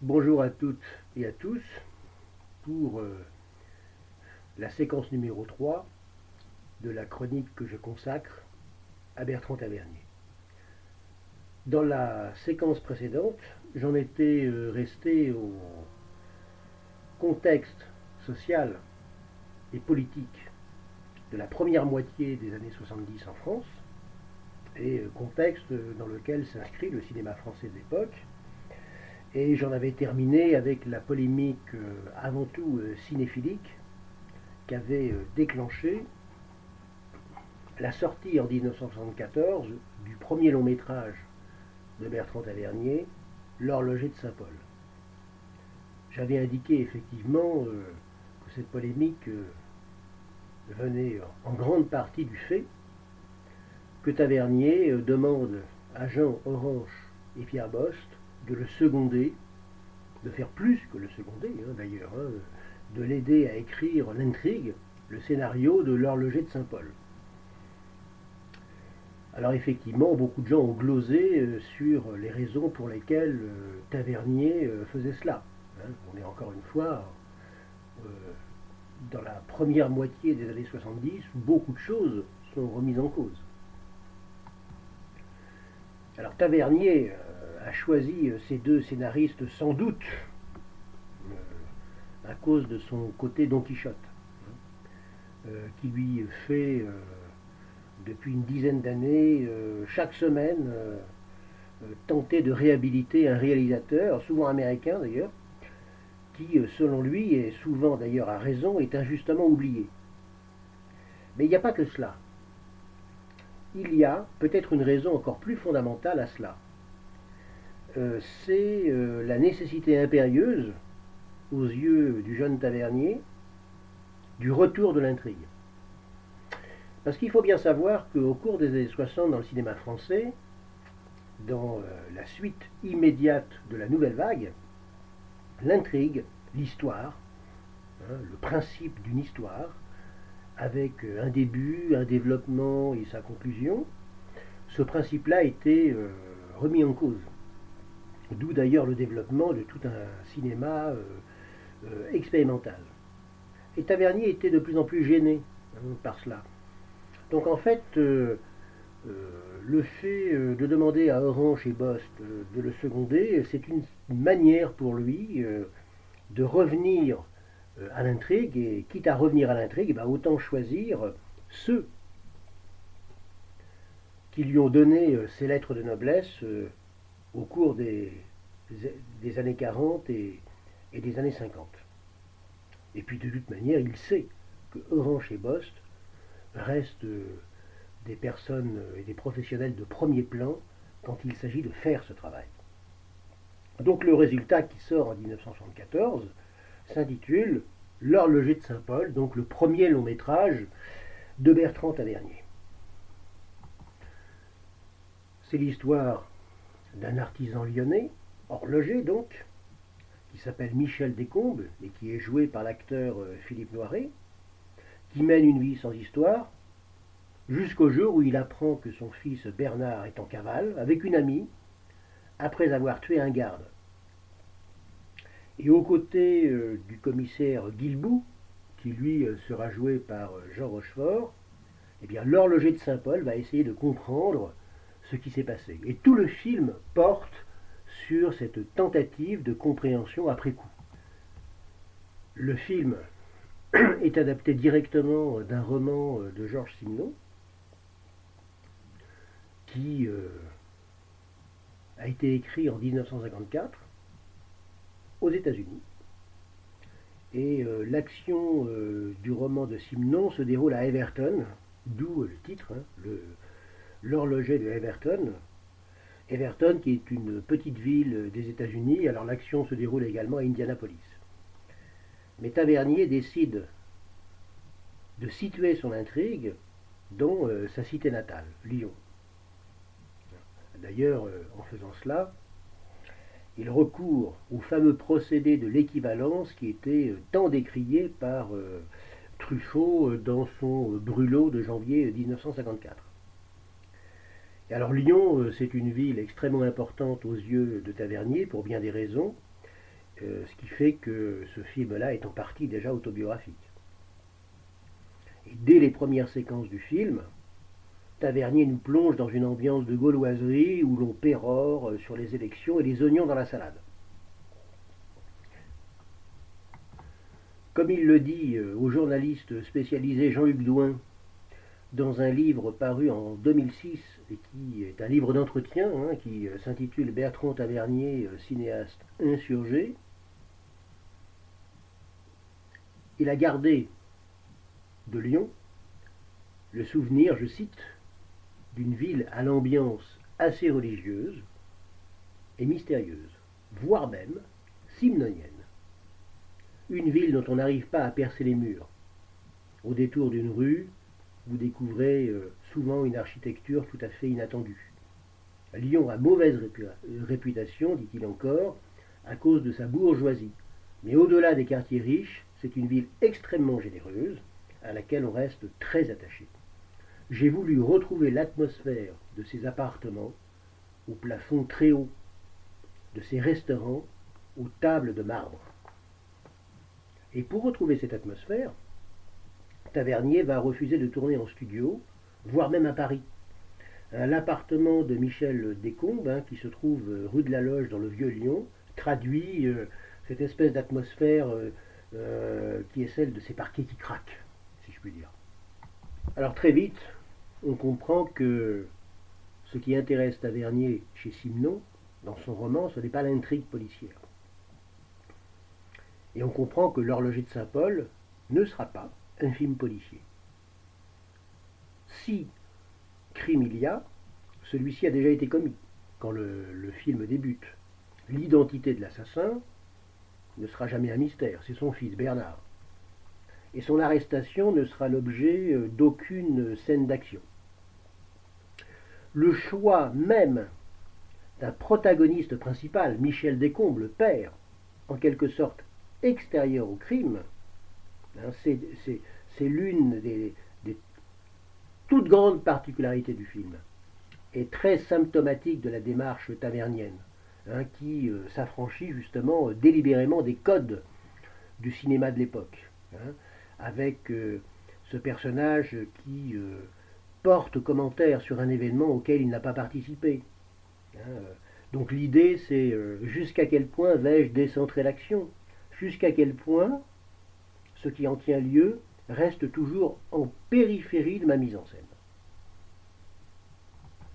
Bonjour à toutes et à tous pour euh, la séquence numéro 3 de la chronique que je consacre à Bertrand Tavernier. Dans la séquence précédente, j'en étais euh, resté au contexte social et politique de la première moitié des années 70 en France, et euh, contexte dans lequel s'inscrit le cinéma français de l'époque, et j'en avais terminé avec la polémique euh, avant tout euh, cinéphilique qu'avait euh, déclenché la sortie en 1974 du premier long métrage de Bertrand Tavernier, L'horloger de Saint-Paul. J'avais indiqué effectivement que cette polémique venait en grande partie du fait que Tavernier demande à Jean Orange et Pierre Bost de le seconder, de faire plus que le seconder hein, d'ailleurs, hein, de l'aider à écrire l'intrigue, le scénario de l'horloger de Saint-Paul. Alors effectivement, beaucoup de gens ont glosé euh, sur les raisons pour lesquelles euh, Tavernier euh, faisait cela. Hein. On est encore une fois dans la première moitié des années 70 où beaucoup de choses sont remises en cause. Alors Tavernier a choisi euh, ces deux scénaristes sans doute euh, à cause de son côté Don Quichotte, hein, euh, qui lui fait depuis une dizaine d'années, chaque semaine, tenter de réhabiliter un réalisateur, souvent américain d'ailleurs, qui, selon lui, et souvent d'ailleurs à raison, est injustement oublié. Mais il n'y a pas que cela. Il y a peut-être une raison encore plus fondamentale à cela. Euh, c'est euh, la nécessité impérieuse, aux yeux du jeune tavernier, du retour de l'intrigue. Parce qu'il faut bien savoir qu'au cours des années 60 dans le cinéma français, dans euh, la suite immédiate de la nouvelle vague, l'intrigue, l'histoire, hein, le principe d'une histoire, avec un début, un développement et sa conclusion, ce principe-là a été remis en cause. D'où d'ailleurs le développement de tout un cinéma euh, euh, expérimental. Et Tavernier était de plus en plus gêné hein, par cela. Donc en fait, euh, le fait de demander à Orange et Bost de le seconder, c'est une manière pour lui de revenir à l'intrigue, et quitte à revenir à l'intrigue, bah, autant choisir ceux qui lui ont donné ces lettres de noblesse au cours des, années 40 et, des années 50. Et puis de toute manière, il sait que Orange et Bost restent euh, des personnes et des professionnels de premier plan quand il s'agit de faire ce travail. Donc le résultat qui sort en 1974 s'intitule L'horloger de Saint-Paul, donc le premier long métrage de Bertrand Tavernier. C'est l'histoire d'un artisan lyonnais, horloger donc, qui s'appelle Michel Descombes et qui est joué par l'acteur euh, Philippe Noiret, qui mène une vie sans histoire, jusqu'au jour où il apprend que son fils Bernard est en cavale avec une amie, après avoir tué un garde. Et aux côtés euh, du commissaire Guilbou, qui lui euh, sera joué par Jean Rochefort, eh bien l'horloger de Saint-Paul va essayer de comprendre ce qui s'est passé. Et tout le film porte sur cette tentative de compréhension après coup. Le film est adapté directement d'un roman de Georges Simenon qui euh, a été écrit en 1954 aux États-Unis. Et euh, l'action euh, du roman de Simenon se déroule à Everton, d'où le titre, hein, l'horloger de Everton, Everton, qui est une petite ville des États-Unis, alors l'action se déroule également à Indianapolis. Mais Tavernier décide de situer son intrigue dans euh, sa cité natale, Lyon. D'ailleurs, euh, en faisant cela, il recourt au fameux procédé de l'équivalence qui était euh, tant décrié par Truffaut dans son brûlot de janvier 1954 alors Lyon, euh, c'est une ville extrêmement importante aux yeux de Tavernier pour bien des raisons. euh, ce qui fait que ce film-là est en partie déjà autobiographique. Dès les premières séquences du film, Tavernier nous plonge dans une ambiance de gauloiserie où l'on pérore sur les élections et les oignons dans la salade. Comme il le dit euh, au journaliste spécialisé Jean-Luc Douin dans un livre paru en 2006 et qui est un livre d'entretien hein, qui euh, s'intitule Bertrand Tavernier, euh, cinéaste insurgé, il a gardé de Lyon le souvenir, je cite, d'une ville à l'ambiance assez religieuse et mystérieuse, voire même simnonienne. Une ville dont on n'arrive pas à percer les murs. Au détour d'une rue, vous découvrez euh, souvent une architecture tout à fait inattendue. Lyon a mauvaise réputation, dit-il encore, à cause de sa bourgeoisie. Mais au-delà des quartiers riches, c'est une ville extrêmement généreuse, à laquelle on reste très attaché. J'ai voulu retrouver l'atmosphère de ces appartements au plafond très haut, de ces restaurants aux tables de marbre. Et pour retrouver cette atmosphère, Tavernier va refuser de tourner en studio, voire même à Paris. L'appartement de Michel Descombes, hein, qui se trouve euh, rue de la Loge dans le Vieux Lyon, traduit euh, cette espèce d'atmosphère euh, qui est celle de ces parquets qui craquent, si je puis dire. Alors très vite, on comprend que ce qui intéresse Tavernier chez Simon, dans son roman, ce n'est pas l'intrigue policière. Et on comprend que l'horloger de Saint-Paul ne sera pas un film policier. Si crime il y a, celui-ci a déjà été commis quand le, le film débute. L'identité de l'assassin ne sera jamais un mystère, c'est son fils Bernard. Et son arrestation ne sera l'objet euh, d'aucune scène d'action. Le choix même d'un protagoniste principal, Michel Descombes, le père, en quelque sorte extérieur au crime, hein, c'est l'une des, toutes grandes particularités du film, et très symptomatique de la démarche tavernienne, hein, qui euh, s'affranchit justement euh, délibérément des codes du cinéma de l'époque, hein, avec euh, ce personnage qui porte commentaire sur un événement auquel il n'a pas participé. donc l'idée c'est jusqu'à quel point vais-je décentrer l'action? Jusqu'à quel point ce qui en tient lieu reste toujours en périphérie de ma mise en scène?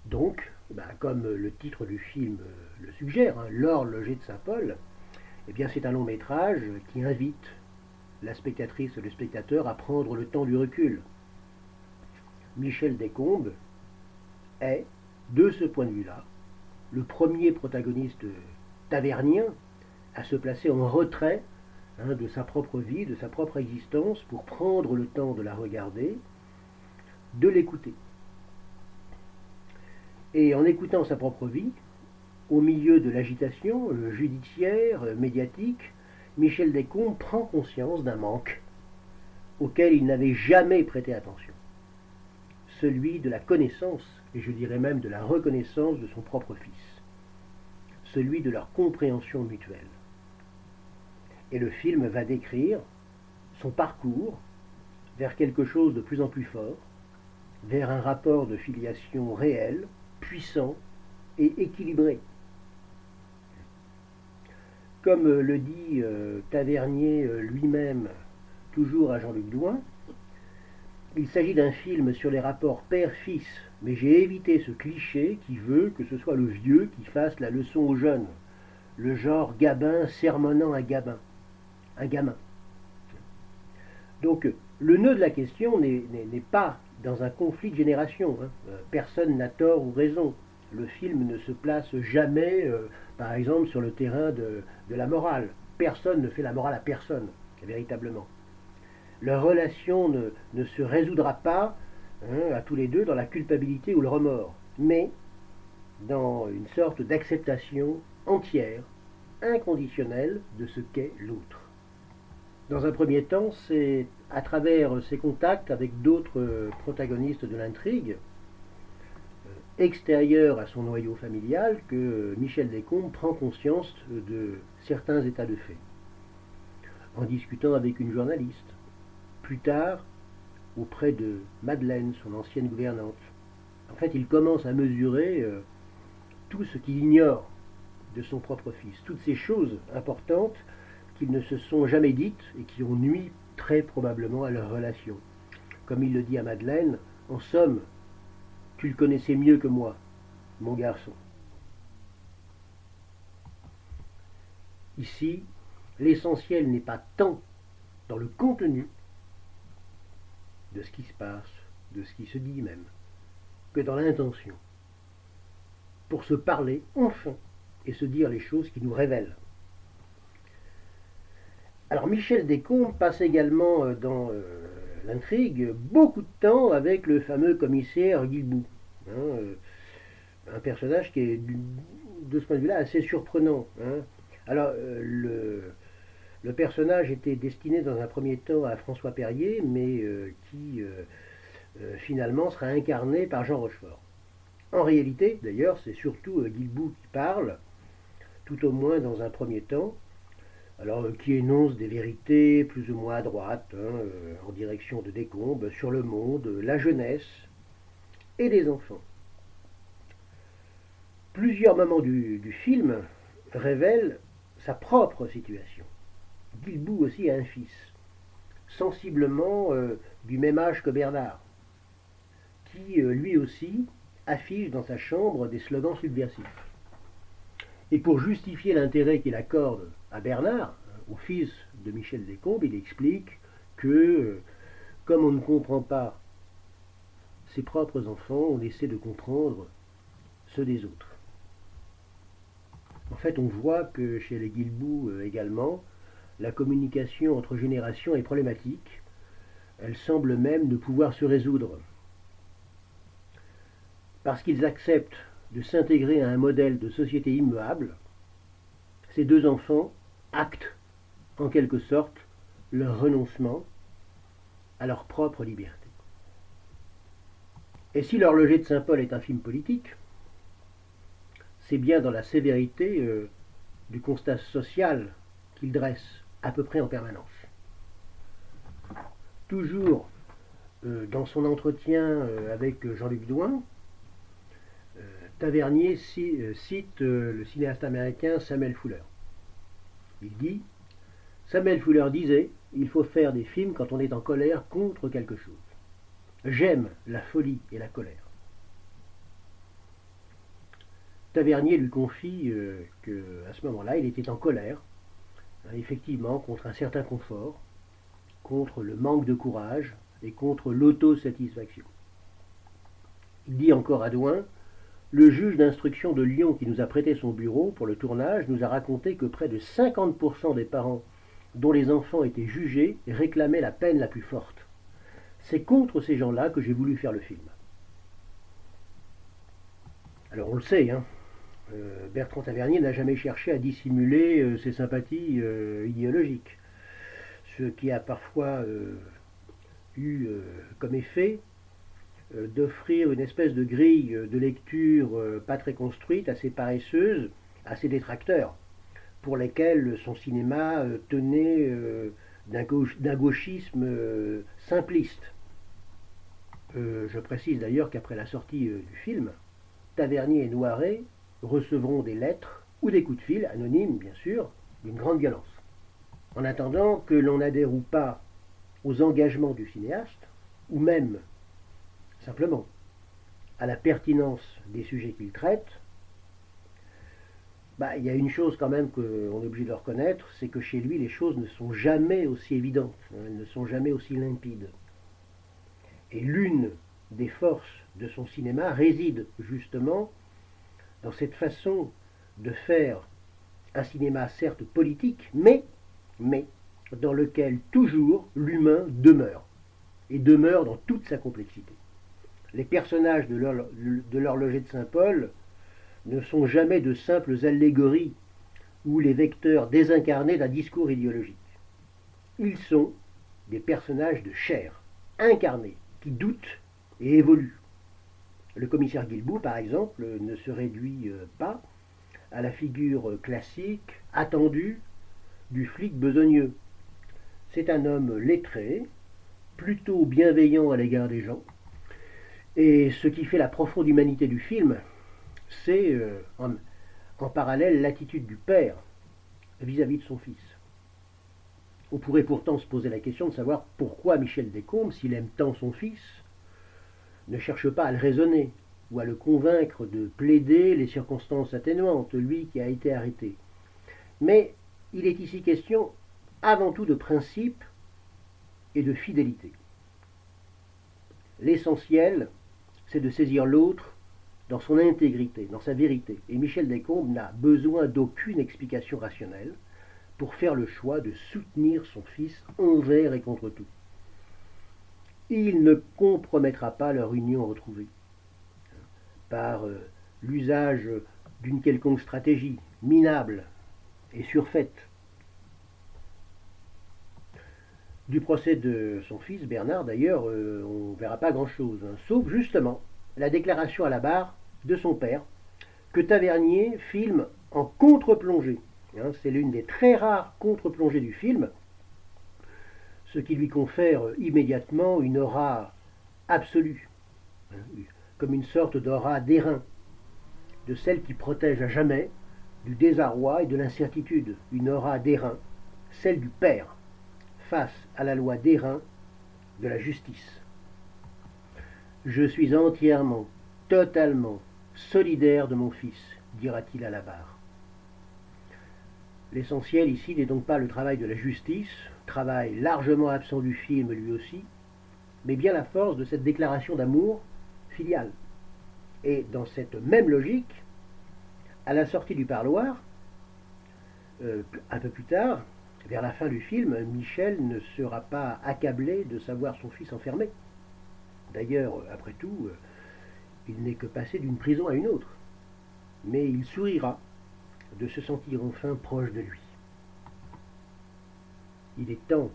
Donc, bah, comme le titre du film le suggère, hein, L'horloger de Saint-Paul, eh c'est un long métrage qui invite la spectatrice et le spectateur à prendre le temps du recul. Michel Descombes est, de ce point de vue-là, le premier protagoniste tavernien à se placer en retrait Hein, de sa propre vie, de sa propre existence, pour prendre le temps de la regarder, de l'écouter. Et en écoutant sa propre vie, au milieu de l'agitation euh, judiciaire, euh, médiatique, Michel Descombes prend conscience d'un manque auquel il n'avait jamais prêté attention. Celui de la connaissance, et je dirais même de la reconnaissance de son propre fils. Celui de leur compréhension mutuelle. Et le film va décrire son parcours vers quelque chose de plus en plus fort, vers un rapport de filiation réel, puissant et équilibré. Comme le dit euh, Tavernier euh, lui-même, toujours à Jean-Luc Douin, il s'agit d'un film sur les rapports père-fils, mais j'ai évité ce cliché qui veut que ce soit le vieux qui fasse la leçon aux jeunes, le genre Gabin sermonnant à Gabin un gamin. Donc le nœud de la question n'est pas dans un conflit de génération. Hein. Euh, personne n'a tort ou raison. Le film ne se place jamais, euh, par exemple, sur le terrain de, la morale. Personne ne fait la morale à personne, véritablement. Leur relation ne, se résoudra pas hein, à tous les deux dans la culpabilité ou le remords, mais dans une sorte d'acceptation entière, inconditionnelle de ce qu'est l'autre. Dans un premier temps, c'est à travers ses contacts avec d'autres protagonistes de l'intrigue, euh, extérieur à son noyau familial que Michel Descombes prend conscience de certains états de fait. En discutant avec une journaliste, plus tard auprès de Madeleine, son ancienne gouvernante. En fait, il commence à mesurer euh, tout ce qu'il ignore de son propre fils, toutes ces choses importantes qu'ils ne se sont jamais dites et qui ont nui très probablement à leur relation. Comme il le dit à Madeleine, en somme, tu le connaissais mieux que moi, mon garçon. Ici, l'essentiel n'est pas tant dans le contenu de ce qui se passe, de ce qui se dit même, que dans l'intention, pour se parler enfin et se dire les choses qui nous révèlent. Alors Michel Descombes passe également euh, dans euh, l'intrigue beaucoup de temps avec le fameux commissaire Guilbou, hein, euh, un personnage qui est de ce point de vue-là assez surprenant. Hein. Alors le, le, personnage était destiné dans un premier temps à François Perrier, mais qui finalement sera incarné par Jean Rochefort. En réalité, d'ailleurs, c'est surtout Guilbou qui parle, tout au moins dans un premier temps, alors qui énonce des vérités plus ou moins à droite, hein, euh, en direction de Décombes, sur le monde, la jeunesse et les enfants. Plusieurs moments du, film révèlent sa propre situation. Guilbou aussi a un fils, sensiblement euh, du même âge que Bernard, qui euh, lui aussi affiche dans sa chambre des slogans subversifs. Et pour justifier l'intérêt qu'il accorde à Bernard, au fils de Michel Descombes, il explique que, euh, comme on ne comprend pas ses propres enfants, on essaie de comprendre ceux des autres. En fait, on voit que chez les Guilbou euh, également, la communication entre générations est problématique. Elle semble même ne pouvoir se résoudre. Parce qu'ils acceptent de s'intégrer à un modèle de société immuable, ces deux enfants actent en quelque sorte leur renoncement à leur propre liberté. Et si l'horloger de Saint-Paul est un film politique, c'est bien dans la sévérité euh, du constat social qu'il dresse à peu près en permanence. Toujours euh, dans son entretien euh, avec Jean-Luc Douin, Tavernier cite le cinéaste américain Samuel Fuller. Il dit Samuel Fuller disait Il faut faire des films quand on est en colère contre quelque chose. J'aime la folie et la colère. Tavernier lui confie euh, qu'à ce moment-là, il était en colère, hein, effectivement, contre un certain confort, contre le manque de courage et contre l'autosatisfaction. Il dit encore à Douin le juge d'instruction de Lyon qui nous a prêté son bureau pour le tournage nous a raconté que près de 50% des parents dont les enfants étaient jugés réclamaient la peine la plus forte. C'est contre ces gens-là que j'ai voulu faire le film. Alors on le sait, hein, euh, Bertrand Tavernier n'a jamais cherché à dissimuler euh, ses sympathies euh, idéologiques, ce qui a parfois eu comme effet d'offrir une espèce de grille de lecture pas très construite, assez paresseuse, à ses détracteurs, pour lesquels son cinéma tenait d'un gauchisme simpliste. Je précise d'ailleurs qu'après la sortie du film, Tavernier et Noiret recevront des lettres ou des coups de fil, anonymes bien sûr, d'une grande violence. En attendant que l'on adhère ou pas aux engagements du cinéaste, ou même simplement à la pertinence des sujets qu'il traite, bah, il y a une chose quand même qu'on est obligé de reconnaître, c'est que chez lui, les choses ne sont jamais aussi évidentes, hein, elles ne sont jamais aussi limpides. Et l'une des forces de son cinéma réside justement dans cette façon de faire un cinéma certes politique, mais, dans lequel toujours l'humain demeure, et demeure dans toute sa complexité les personnages de l'horloger de Saint-Paul ne sont jamais de simples allégories ou les vecteurs désincarnés d'un discours idéologique. Ils sont des personnages de chair, incarnés, qui doutent et évoluent. Le commissaire Guilbou, par exemple, ne se réduit euh, pas à la figure classique, attendue, du flic besogneux. C'est un homme lettré, plutôt bienveillant à l'égard des gens. Et ce qui fait la profonde humanité du film, c'est euh, en, parallèle l'attitude du père vis-à-vis de son fils. On pourrait pourtant se poser la question de savoir pourquoi Michel Descombes, s'il aime tant son fils, ne cherche pas à le raisonner ou à le convaincre de plaider les circonstances atténuantes, lui qui a été arrêté. Mais il est ici question avant tout de principe et de fidélité. L'essentiel, c'est de saisir l'autre dans son intégrité, dans sa vérité. Et Michel Descombes n'a besoin d'aucune explication rationnelle pour faire le choix de soutenir son fils envers et contre tout. Il ne compromettra pas leur union retrouvée par euh, l'usage d'une quelconque stratégie minable et surfaite. Du procès de son fils Bernard, d'ailleurs, euh, on ne verra pas grand-chose, hein, sauf justement la déclaration à la barre de son père, que Tavernier filme en contre-plongée. Hein, c'est l'une des très rares contre-plongées du film, ce qui lui confère immédiatement une aura absolue, hein, comme une sorte d'aura d'airain, de celle qui protège à jamais du désarroi et de l'incertitude, une aura d'airain, celle du Père, face à la loi d'airain de la justice. Je suis entièrement, totalement solidaire de mon fils, dira-t-il à la barre. L'essentiel ici n'est donc pas le travail de la justice, travail largement absent du film lui aussi, mais bien la force de cette déclaration d'amour filial. Et dans cette même logique, à la sortie du parloir, euh, un peu plus tard, vers la fin du film, Michel ne sera pas accablé de savoir son fils enfermé. D'ailleurs, après tout, euh, il n'est que passé d'une prison à une autre. Mais il sourira de se sentir enfin proche de lui. Il est temps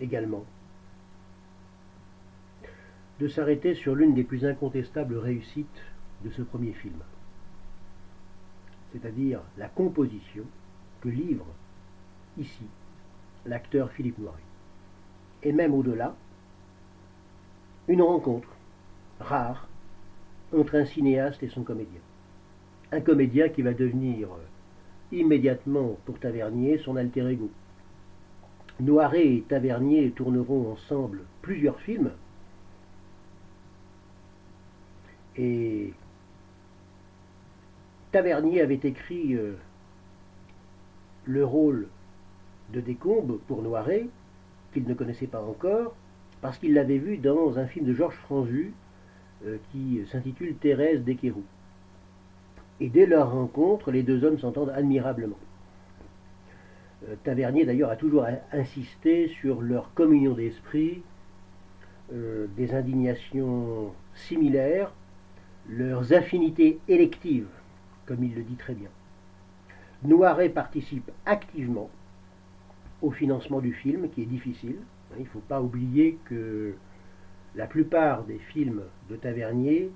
également de s'arrêter sur l'une des plus incontestables réussites de ce premier film, c'est-à-dire la composition que livre ici l'acteur Philippe Noiret. Et même au-delà, une rencontre rare entre un cinéaste et son comédien. Un comédien qui va devenir euh, immédiatement pour Tavernier son alter ego. Noiret et Tavernier tourneront ensemble plusieurs films. Et Tavernier avait écrit euh, le rôle de Décombes pour Noiret, qu'il ne connaissait pas encore, parce qu'il l'avait vu dans un film de Georges Franju euh, qui s'intitule Thérèse d'Equerou. Et dès leur rencontre, les deux hommes s'entendent admirablement. Euh, Tavernier d'ailleurs a toujours insisté sur leur communion d'esprit, euh, des indignations similaires, leurs affinités électives, comme il le dit très bien. Noiret participe activement au financement du film, qui est difficile. Il ne faut pas oublier que la plupart des films de Tavernier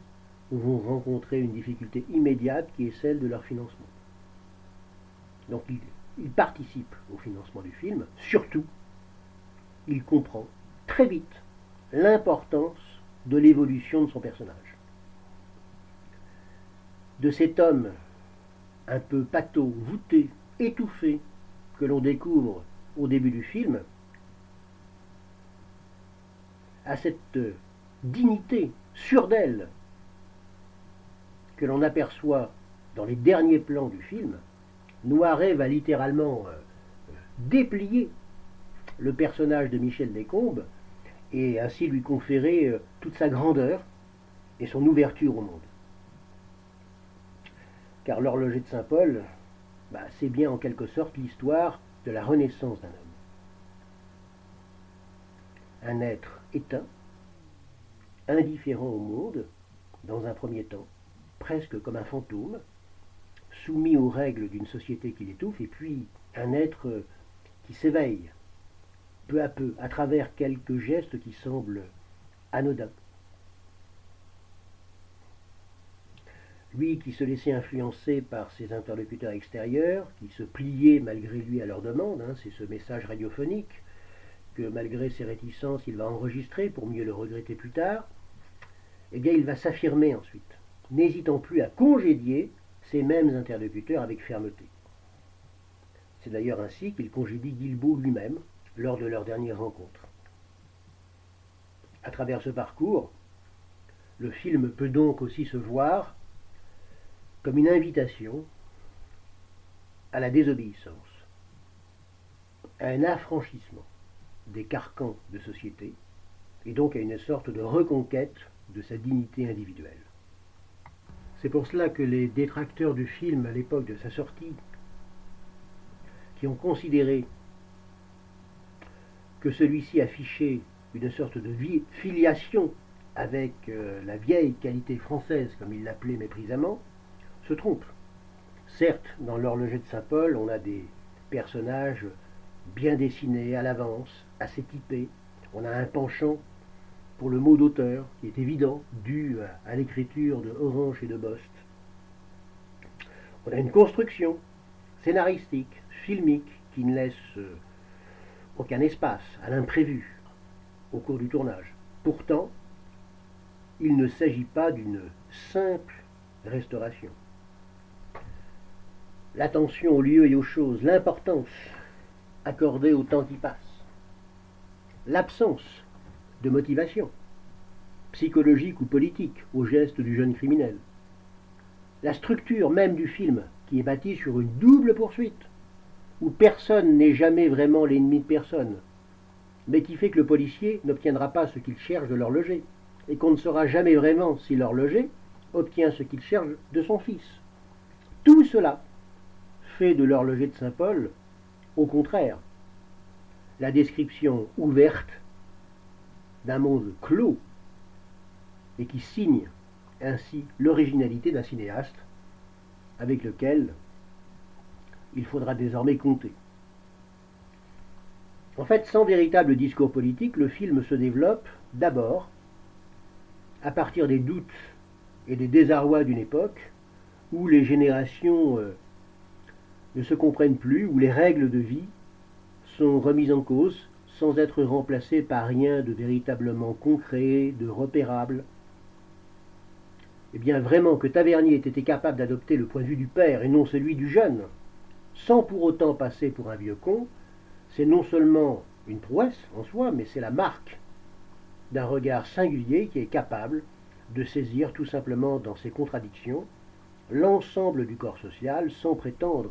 vont rencontrer une difficulté immédiate qui est celle de leur financement. Donc il, il participe au financement du film, surtout, il comprend très vite l'importance de l'évolution de son personnage. De cet homme un peu pâteau, voûté, étouffé, que l'on découvre au début du film, à cette dignité sûre d'elle que l'on aperçoit dans les derniers plans du film, Noiret va littéralement euh, déplier le personnage de Michel Descombes et ainsi lui conférer euh, toute sa grandeur et son ouverture au monde. Car l'horloger de Saint-Paul, bah, c'est bien en quelque sorte l'histoire de la renaissance d'un homme. Un être éteint, indifférent au monde, dans un premier temps, presque comme un fantôme, soumis aux règles d'une société qui l'étouffe, et puis un être qui s'éveille peu à peu à travers quelques gestes qui semblent anodins. lui qui se laissait influencer par ses interlocuteurs extérieurs, qui se pliait malgré lui à leurs demandes, hein, c'est ce message radiophonique que malgré ses réticences il va enregistrer pour mieux le regretter plus tard, eh bien il va s'affirmer ensuite, n'hésitant plus à congédier ces mêmes interlocuteurs avec fermeté. C'est d'ailleurs ainsi qu'il congédie Guilbeault lui-même lors de leur dernière rencontre. À travers ce parcours, le film peut donc aussi se voir comme une invitation à la désobéissance, à un affranchissement des carcans de société, et donc à une sorte de reconquête de sa dignité individuelle. C'est pour cela que les détracteurs du film à l'époque de sa sortie, qui ont considéré que celui-ci affichait une sorte de filiation avec euh, la vieille qualité française, comme il l'appelait méprisamment, se trompent. Certes, dans l'horloger de Saint-Paul, on a des personnages bien dessinés à l'avance, assez typés. On a un penchant pour le mot d'auteur qui est évident, dû à, l'écriture de Orange et de Bost. On a une construction scénaristique, filmique, qui ne laisse euh, aucun espace à l'imprévu au cours du tournage. Pourtant, il ne s'agit pas d'une simple restauration. L'attention aux lieux et aux choses, l'importance accordée au temps qui passe, l'absence de motivation, psychologique ou politique, au geste du jeune criminel, la structure même du film, qui est bâtie sur une double poursuite, où personne n'est jamais vraiment l'ennemi de personne, mais qui fait que le policier n'obtiendra pas ce qu'il cherche de l'horloger, et qu'on ne saura jamais vraiment si l'horloger obtient ce qu'il cherche de son fils. Tout cela fait de l'horloger de Saint-Paul, au contraire, la description ouverte d'un monde clos et qui signe ainsi l'originalité d'un cinéaste avec lequel il faudra désormais compter. En fait, sans véritable discours politique, le film se développe d'abord à partir des doutes et des désarrois d'une époque où les générations euh, ne se comprennent plus, où les règles de vie sont remises en cause sans être remplacées par rien de véritablement concret, de repérable. Eh bien vraiment que Tavernier ait été capable d'adopter le point de vue du père et non celui du jeune, sans pour autant passer pour un vieux con, c'est non seulement une prouesse en soi, mais c'est la marque d'un regard singulier qui est capable de saisir tout simplement dans ses contradictions l'ensemble du corps social sans prétendre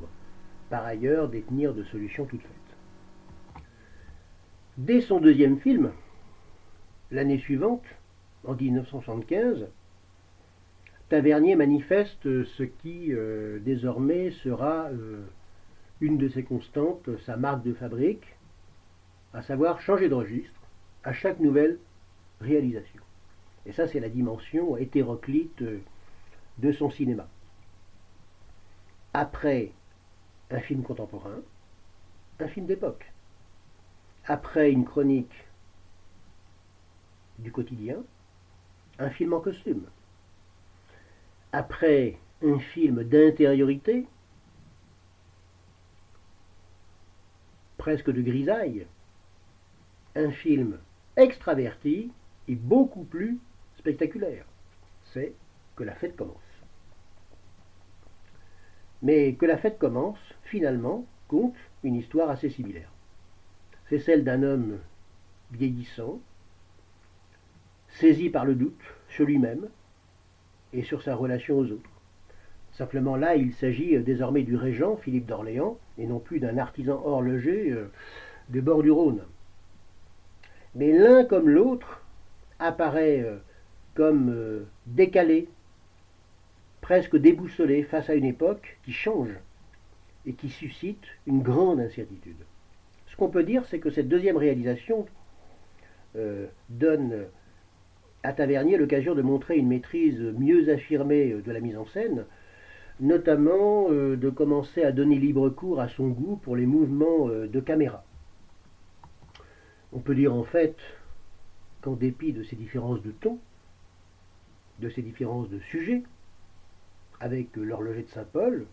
par ailleurs détenir de solutions toutes faites. Dès son deuxième film, l'année suivante, en 1975, Tavernier manifeste ce qui euh, désormais sera euh, une de ses constantes, sa marque de fabrique, à savoir changer de registre à chaque nouvelle réalisation. Et ça, c'est la dimension hétéroclite de son cinéma. Après un film contemporain, un film d'époque. Après une chronique du quotidien, un film en costume. Après un film d'intériorité, presque de grisaille, un film extraverti et beaucoup plus spectaculaire. C'est que la fête commence. Mais que la fête commence, finalement, compte une histoire assez similaire. C'est celle d'un homme vieillissant, saisi par le doute sur lui-même et sur sa relation aux autres. Simplement là, il s'agit désormais du régent Philippe d'Orléans et non plus d'un artisan horloger euh, des bords du Rhône. Mais l'un comme l'autre apparaît euh, comme euh, décalé, presque déboussolé face à une époque qui change et qui suscite une grande incertitude. Ce qu'on peut dire, c'est que cette deuxième réalisation donne à Tavernier l'occasion de montrer une maîtrise mieux affirmée de la mise en scène, notamment euh, de commencer à donner libre cours à son goût pour les mouvements euh, de caméra. On peut dire en fait qu'en dépit de ces différences de ton, de ces différences de sujet, avec l'horloger de Saint-Paul,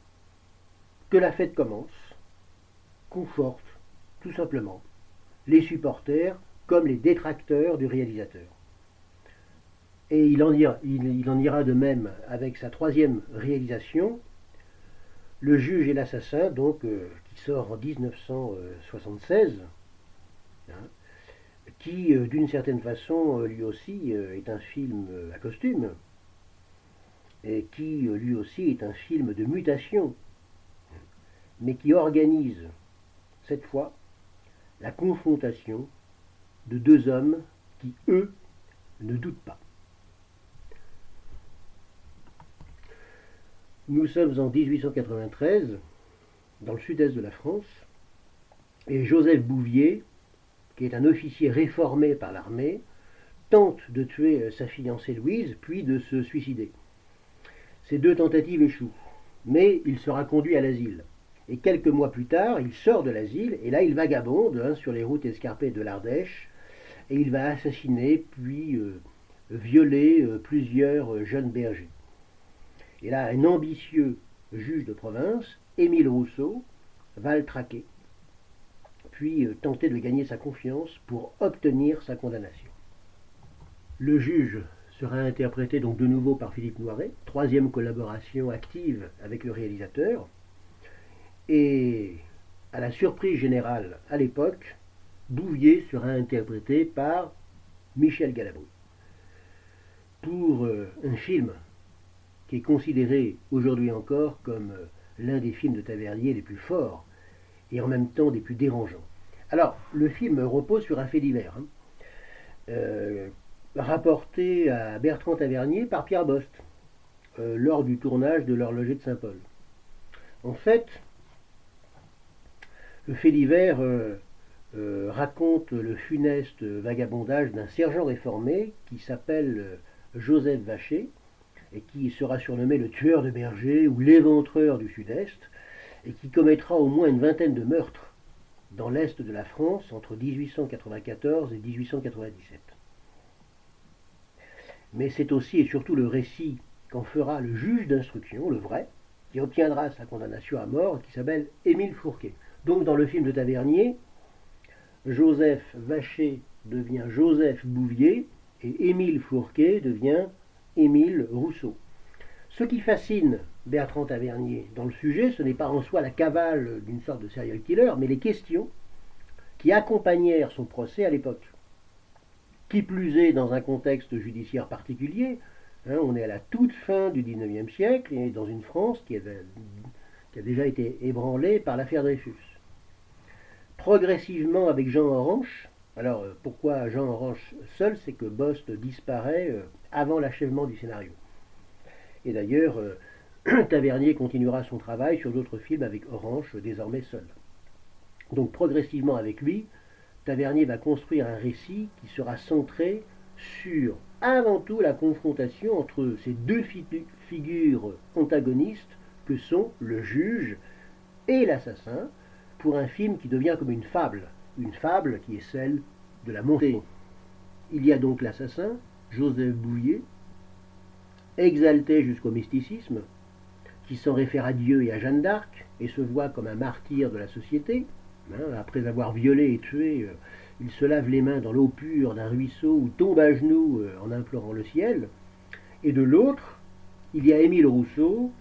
que la fête commence, conforte tout simplement les supporters comme les détracteurs du réalisateur. Et il en, ira, il, en ira de même avec sa troisième réalisation, Le juge et l'assassin, donc, euh, qui sort en 1976, hein, qui, euh, d'une certaine façon, euh, lui aussi, est un film à costume, et qui, lui aussi, est un film de mutation, mais qui organise, cette fois, la confrontation de deux hommes qui, eux, ne doutent pas. Nous sommes en 1893, dans le sud-est de la France, et Joseph Bouvier, qui est un officier réformé par l'armée, tente de tuer sa fiancée Louise, puis de se suicider. Ces deux tentatives échouent, mais il sera conduit à l'asile. Et quelques mois plus tard, il sort de l'asile, et là il vagabonde hein, sur les routes escarpées de l'Ardèche, et il va assassiner puis euh, violer euh, plusieurs jeunes bergers. Et là, un ambitieux juge de province, Émile Rousseau, va le traquer, puis euh, tenter de gagner sa confiance pour obtenir sa condamnation. Le juge sera interprété donc de nouveau par Philippe Noiret, troisième collaboration active avec le réalisateur, et à la surprise générale à l'époque, Bouvier sera interprété par Michel Galabru. Pour euh, un film qui est considéré aujourd'hui encore comme euh, l'un des films de Tavernier les plus forts et en même temps des plus dérangeants. Alors, le film repose sur un fait divers, hein. euh, rapporté à Bertrand Tavernier par Pierre Bost lors du tournage de l'horloger de Saint-Paul. En fait, le fait divers raconte le funeste vagabondage d'un sergent réformé qui s'appelle Joseph Vacher, et qui sera surnommé le tueur de bergers ou l'éventreur du Sud-Est, et qui commettra au moins une vingtaine de meurtres dans l'Est de la France entre 1894 et 1897. Mais c'est aussi et surtout le récit qu'en fera le juge d'instruction, le vrai, qui obtiendra sa condamnation à mort, qui s'appelle Émile Fourquet. Donc dans le film de Tavernier, Joseph Vacher devient Joseph Bouvier et Émile Fourquet devient Émile Rousseau. Ce qui fascine Bertrand Tavernier dans le sujet, ce n'est pas en soi la cavale d'une sorte de serial killer, mais les questions qui accompagnèrent son procès à l'époque. Qui plus est dans un contexte judiciaire particulier, hein, on est à la toute fin du XIXe siècle et dans une France qui, qui a déjà été ébranlée par l'affaire Dreyfus. Progressivement, avec Jean Orange, alors euh, pourquoi Jean Orange seul, c'est que Bost disparaît euh, avant l'achèvement du scénario. Et d'ailleurs, euh, Tavernier continuera son travail sur d'autres films avec Orange, désormais seul. Donc progressivement avec lui, Tavernier va construire un récit qui sera centré sur avant tout la confrontation entre ces deux figures antagonistes que sont le juge et l'assassin, pour un film qui devient comme une fable, une fable qui est celle de la montée. Il y a donc l'assassin, Joseph Bouillet, exalté jusqu'au mysticisme, qui s'en réfère à Dieu et à Jeanne d'Arc et se voit comme un martyr de la société. Hein, après avoir violé et tué, euh, il se lave les mains dans l'eau pure d'un ruisseau ou tombe à genoux euh, en implorant le ciel. Et de l'autre, il y a Émile Rousseau,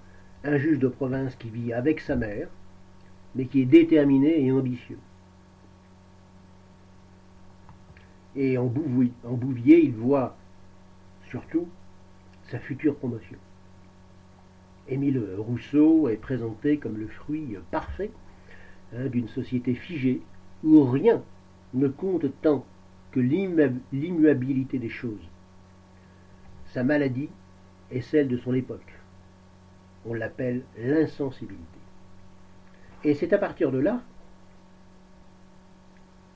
un juge de province qui vit avec sa mère, mais qui est déterminé et ambitieux. Et en, Bouvier, il voit surtout sa future promotion. Émile Rousseau est présenté comme le fruit parfait hein, d'une société figée où rien ne compte tant que l'immuabilité des choses. Sa maladie est celle de son époque. On l'appelle l'insensibilité. Et c'est à partir de là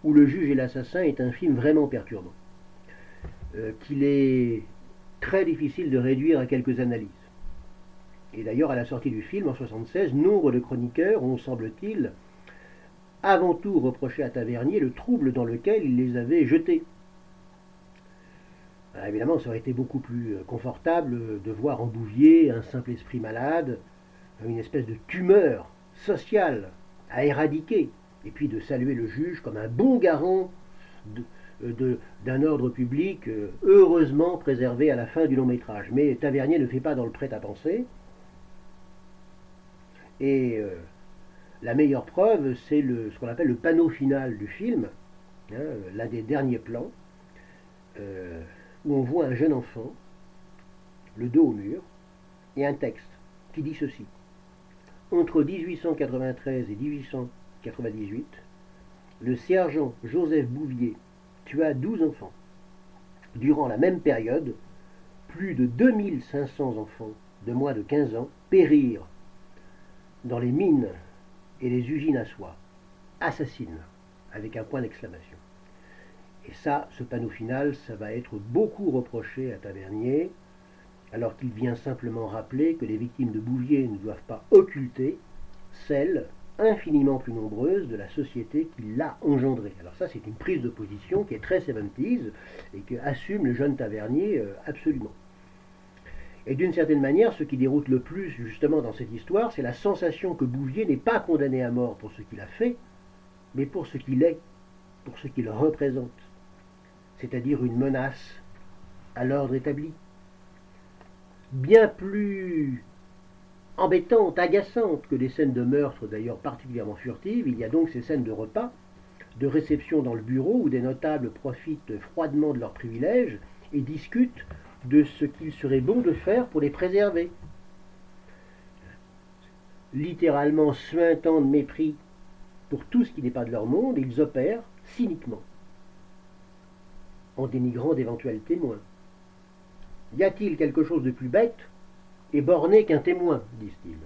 où Le juge et l'assassin est un film vraiment perturbant, euh, qu'il est très difficile de réduire à quelques analyses. Et d'ailleurs, à la sortie du film, en 1976, nombre de chroniqueurs ont, semble-t-il, avant tout reproché à Tavernier le trouble dans lequel il les avait jetés. évidemment, ça aurait été beaucoup plus euh, confortable de voir en Bouvier un simple esprit malade, une espèce de tumeur sociale à éradiquer, et puis de saluer le juge comme un bon garant euh, d'un ordre public euh, heureusement préservé à la fin du long métrage. Mais Tavernier ne fait pas dans le prêt-à-penser. Et la meilleure preuve, c'est ce qu'on appelle le panneau final du film, hein, l'un des derniers plans, où on voit un jeune enfant, le dos au mur, et un texte qui dit ceci. Entre 1893 et 1898, le sergent Joseph Bouvier tua 12 enfants. Durant la même période, plus de 2500 enfants de moins de 15 ans périrent dans les mines et les usines à soie. Assassines, avec un point d'exclamation. Et ça, ce panneau final, ça va être beaucoup reproché à Tavernier, alors qu'il vient simplement rappeler que les victimes de Bouvier ne doivent pas occulter celles infiniment plus nombreuses de la société qui l'a engendrée. Alors ça, c'est une prise de position qui est très 70 et que assume le jeune Tavernier euh, absolument. Et d'une certaine manière, ce qui déroute le plus justement dans cette histoire, c'est la sensation que Bouvier n'est pas condamné à mort pour ce qu'il a fait, mais pour ce qu'il est, pour ce qu'il représente c'est-à-dire une menace à l'ordre établi. Bien plus embêtante, agaçante que les scènes de meurtre, d'ailleurs particulièrement furtives, il y a donc ces scènes de repas, de réception dans le bureau où des notables profitent froidement de leurs privilèges et discutent de ce qu'il serait bon de faire pour les préserver. Littéralement suintant de mépris pour tout ce qui n'est pas de leur monde, ils opèrent cyniquement en dénigrant d'éventuels témoins. Y a-t-il quelque chose de plus bête et borné qu'un témoin disent-ils?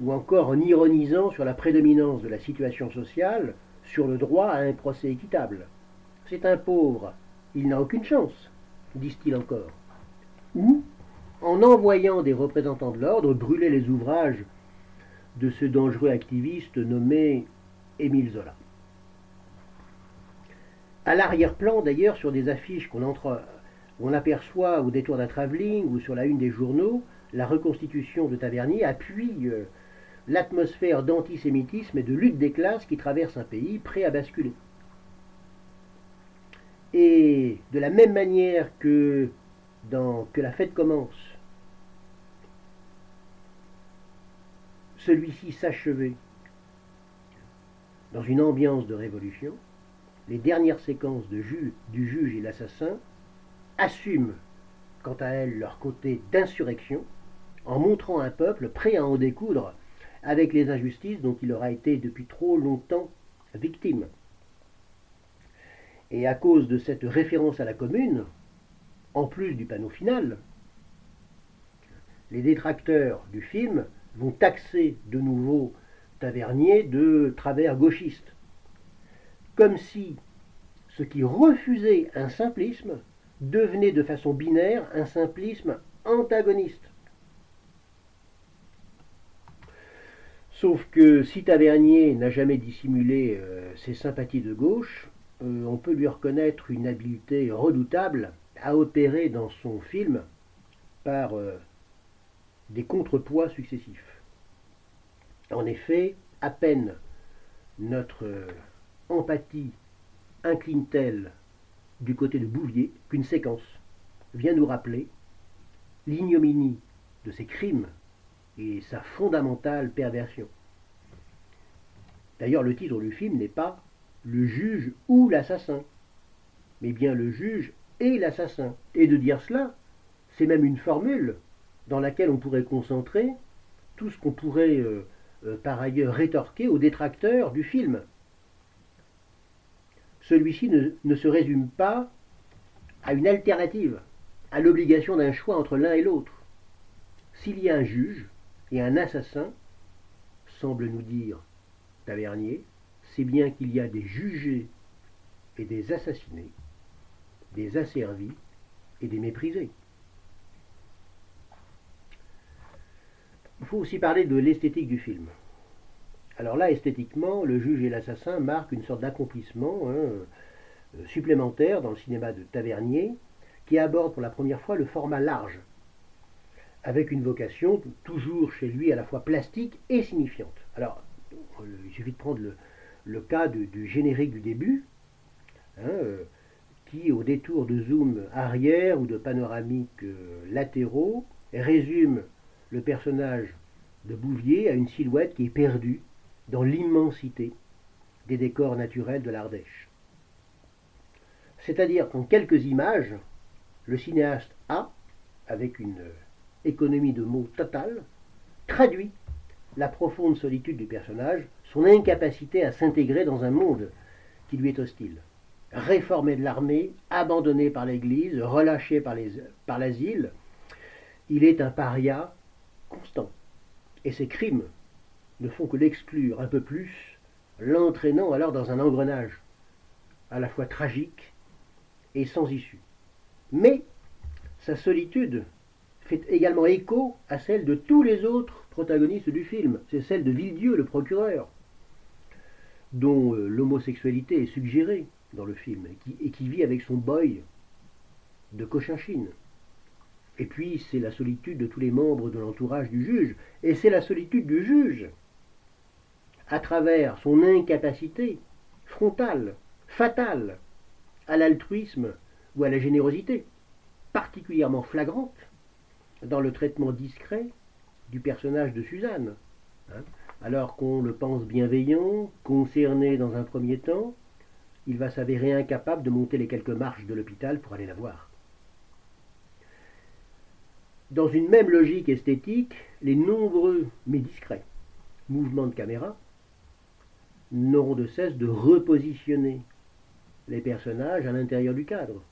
Ou encore en ironisant sur la prédominance de la situation sociale sur le droit à un procès équitable. C'est un pauvre, il n'a aucune chance, disent-ils encore. Ou en envoyant des représentants de l'ordre brûler les ouvrages de ce dangereux activiste nommé Émile Zola. À l'arrière-plan, d'ailleurs, sur des affiches qu'on entre, on aperçoit au détour d'un travelling ou sur la une des journaux, la reconstitution de Tavernier appuie euh, l'atmosphère d'antisémitisme et de lutte des classes qui traverse un pays prêt à basculer. Et de la même manière que dans Que la fête commence, celui-ci s'achevait dans une ambiance de révolution, les dernières séquences de du juge et l'assassin assument quant à elles leur côté d'insurrection en montrant un peuple prêt à en découdre avec les injustices dont il aura été depuis trop longtemps victime. Et à cause de cette référence à la commune, en plus du panneau final, les détracteurs du film vont taxer de nouveau Tavernier de travers gauchiste comme si ce qui refusait un simplisme devenait de façon binaire un simplisme antagoniste. Sauf que si Tavernier n'a jamais dissimulé euh, ses sympathies de gauche, euh, on peut lui reconnaître une habileté redoutable à opérer dans son film par euh, des contrepoids successifs. En effet, à peine notre empathie incline-t-elle du côté de Bouvier qu'une séquence vient nous rappeler l'ignominie de ses crimes et sa fondamentale perversion. D'ailleurs, le titre du film n'est pas le juge ou l'assassin, mais bien le juge et l'assassin. Et de dire cela, c'est même une formule dans laquelle on pourrait concentrer tout ce qu'on pourrait euh, euh, par ailleurs rétorquer aux détracteurs du film celui-ci ne, se résume pas à une alternative, à l'obligation d'un choix entre l'un et l'autre. S'il y a un juge et un assassin, semble nous dire Tavernier, c'est bien qu'il y a des jugés et des assassinés, des asservis et des méprisés. Il faut aussi parler de l'esthétique du film. Alors là, esthétiquement, le juge et l'assassin marquent une sorte d'accomplissement hein, euh, supplémentaire dans le cinéma de Tavernier, qui aborde pour la première fois le format large, avec une vocation toujours chez lui à la fois plastique et signifiante. Alors, il suffit de prendre le, cas du générique du début, hein, euh, qui, au détour de zoom arrière ou de panoramiques euh, latéraux, résume le personnage de Bouvier à une silhouette qui est perdue dans l'immensité des décors naturels de l'Ardèche. C'est-à-dire qu'en quelques images, le cinéaste a, avec une économie de mots totale, traduit la profonde solitude du personnage, son incapacité à s'intégrer dans un monde qui lui est hostile. Réformé de l'armée, abandonné par l'Église, relâché par l'asile, il est un paria constant. Et ses crimes ne font que l'exclure un peu plus, l'entraînant alors dans un engrenage à la fois tragique et sans issue. Mais sa solitude fait également écho à celle de tous les autres protagonistes du film. C'est celle de Villedieu, le procureur, dont euh, l'homosexualité est suggérée dans le film et qui, vit avec son boy de Cochinchine. Et puis c'est la solitude de tous les membres de l'entourage du juge, et c'est la solitude du juge à travers son incapacité frontale, fatale, à l'altruisme ou à la générosité, particulièrement flagrante dans le traitement discret du personnage de Suzanne. Hein. Alors qu'on le pense bienveillant, concerné dans un premier temps, il va s'avérer incapable de monter les quelques marches de l'hôpital pour aller la voir. Dans une même logique esthétique, les nombreux mais discrets mouvements de caméra n'auront de cesse de repositionner les personnages à l'intérieur du cadre,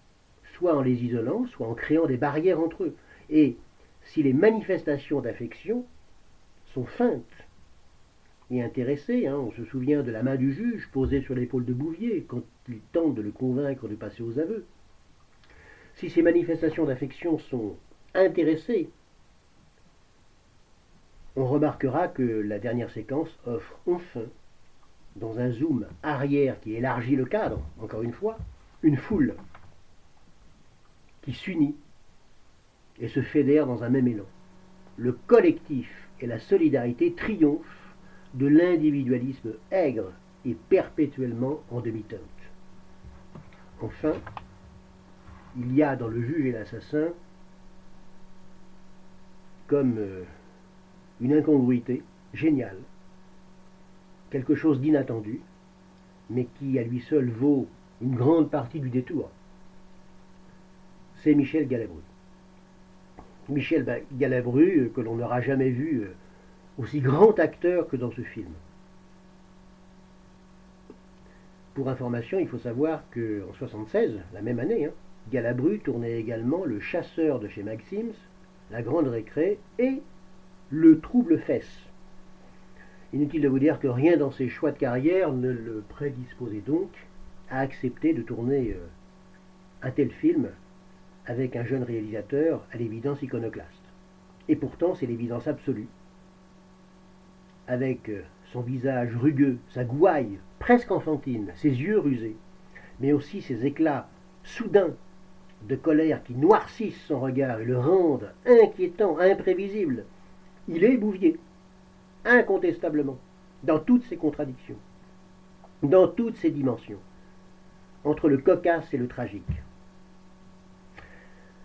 soit en les isolant, soit en créant des barrières entre eux. Et si les manifestations d'affection sont feintes et intéressées, hein, on se souvient de la main du juge posée sur l'épaule de Bouvier quand il tente de le convaincre de passer aux aveux, si ces manifestations d'affection sont intéressées, on remarquera que la dernière séquence offre enfin dans un zoom arrière qui élargit le cadre, encore une fois, une foule qui s'unit et se fédère dans un même élan. Le collectif et la solidarité triomphent de l'individualisme aigre et perpétuellement en demi-teinte. Enfin, il y a dans le juge et l'assassin comme euh, une incongruité géniale quelque chose d'inattendu, mais qui à lui seul vaut une grande partie du détour. C'est Michel Galabru. Michel Galabru, euh, que l'on n'aura jamais vu euh, aussi grand acteur que dans ce film. Pour information, il faut savoir qu'en 1976, la même année, hein, Galabru tournait également Le Chasseur de chez Maxims, La Grande Récré et Le Trouble Fesse. Inutile de vous dire que rien dans ses choix de carrière ne le prédisposait donc à accepter de tourner euh, un tel film avec un jeune réalisateur à l'évidence iconoclaste. Et pourtant, c'est l'évidence absolue. Avec euh, son visage rugueux, sa gouaille presque enfantine, ses yeux rusés, mais aussi ses éclats soudains de colère qui noircissent son regard et le rendent inquiétant, imprévisible, il est Bouvier incontestablement, dans toutes ses contradictions, dans toutes ses dimensions, entre le cocasse et le tragique.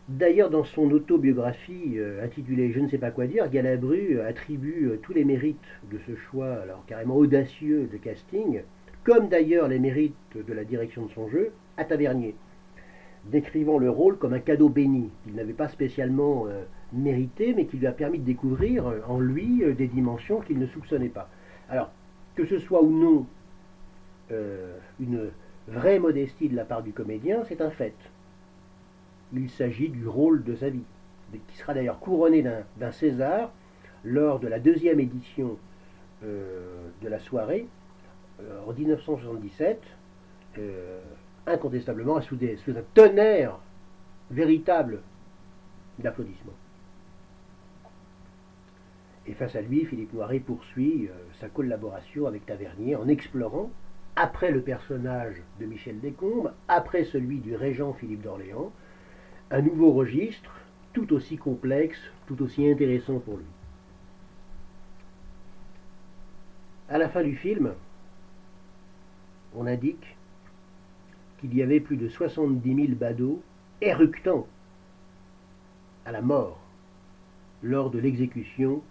D'ailleurs, dans son autobiographie euh, intitulée Je ne sais pas quoi dire, Galabru attribue euh, tous les mérites de ce choix, alors carrément audacieux de casting, comme d'ailleurs les mérites de la direction de son jeu, à Tavernier, décrivant le rôle comme un cadeau béni qu'il n'avait pas spécialement euh, mérité, mais qui lui a permis de découvrir euh, en lui euh, des dimensions qu'il ne soupçonnait pas. Alors, que ce soit ou non euh, une vraie modestie de la part du comédien, c'est un fait. Il s'agit du rôle de sa vie, qui sera d'ailleurs couronné d'un César lors de la deuxième édition de la soirée en 1977, incontestablement sous, sous un tonnerre véritable d'applaudissements. Et face à lui, Philippe Noiret poursuit euh, sa collaboration avec Tavernier en explorant, après le personnage de Michel Descombes, après celui du régent Philippe d'Orléans, un nouveau registre, tout aussi complexe, tout aussi intéressant pour lui. À la fin du film, on indique qu'il y avait plus de 70 000 badauds éructant à la mort lors de l'exécution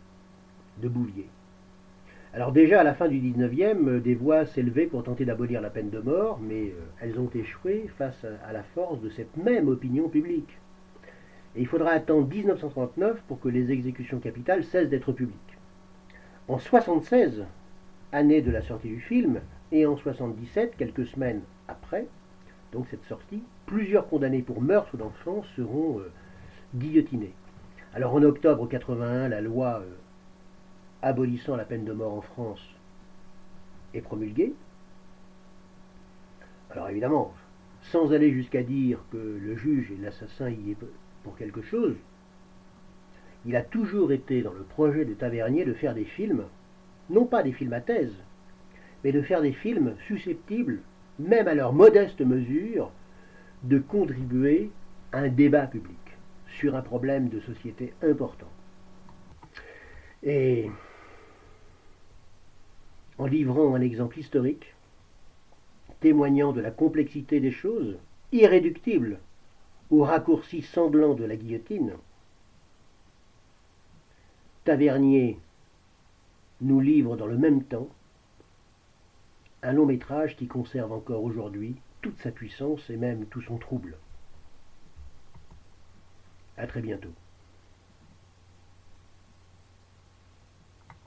de Bouvier. Alors déjà à la fin du 19e, des voix s'élevaient pour tenter d'abolir la peine de mort, mais euh, elles ont échoué face à la force de cette même opinion publique. Et il faudra attendre 1939 pour que les exécutions capitales cessent d'être publiques. En 1976, année de la sortie du film, et en 1977, quelques semaines après, donc cette sortie, plusieurs condamnés pour meurtre d'enfants seront euh, guillotinés. Alors en octobre 81, la loi euh, abolissant la peine de mort en France est promulguée. Alors évidemment, sans aller jusqu'à dire que le juge et l'assassin y est pour quelque chose, il a toujours été dans le projet de Tavernier de faire des films, non pas des films à thèse, mais de faire des films susceptibles, même à leur modeste mesure, de contribuer à un débat public sur un problème de société important. Et en livrant un exemple historique, témoignant de la complexité des choses, irréductible au raccourci sanglant de la guillotine, Tavernier nous livre dans le même temps un long métrage qui conserve encore aujourd'hui toute sa puissance et même tout son trouble. À très bientôt.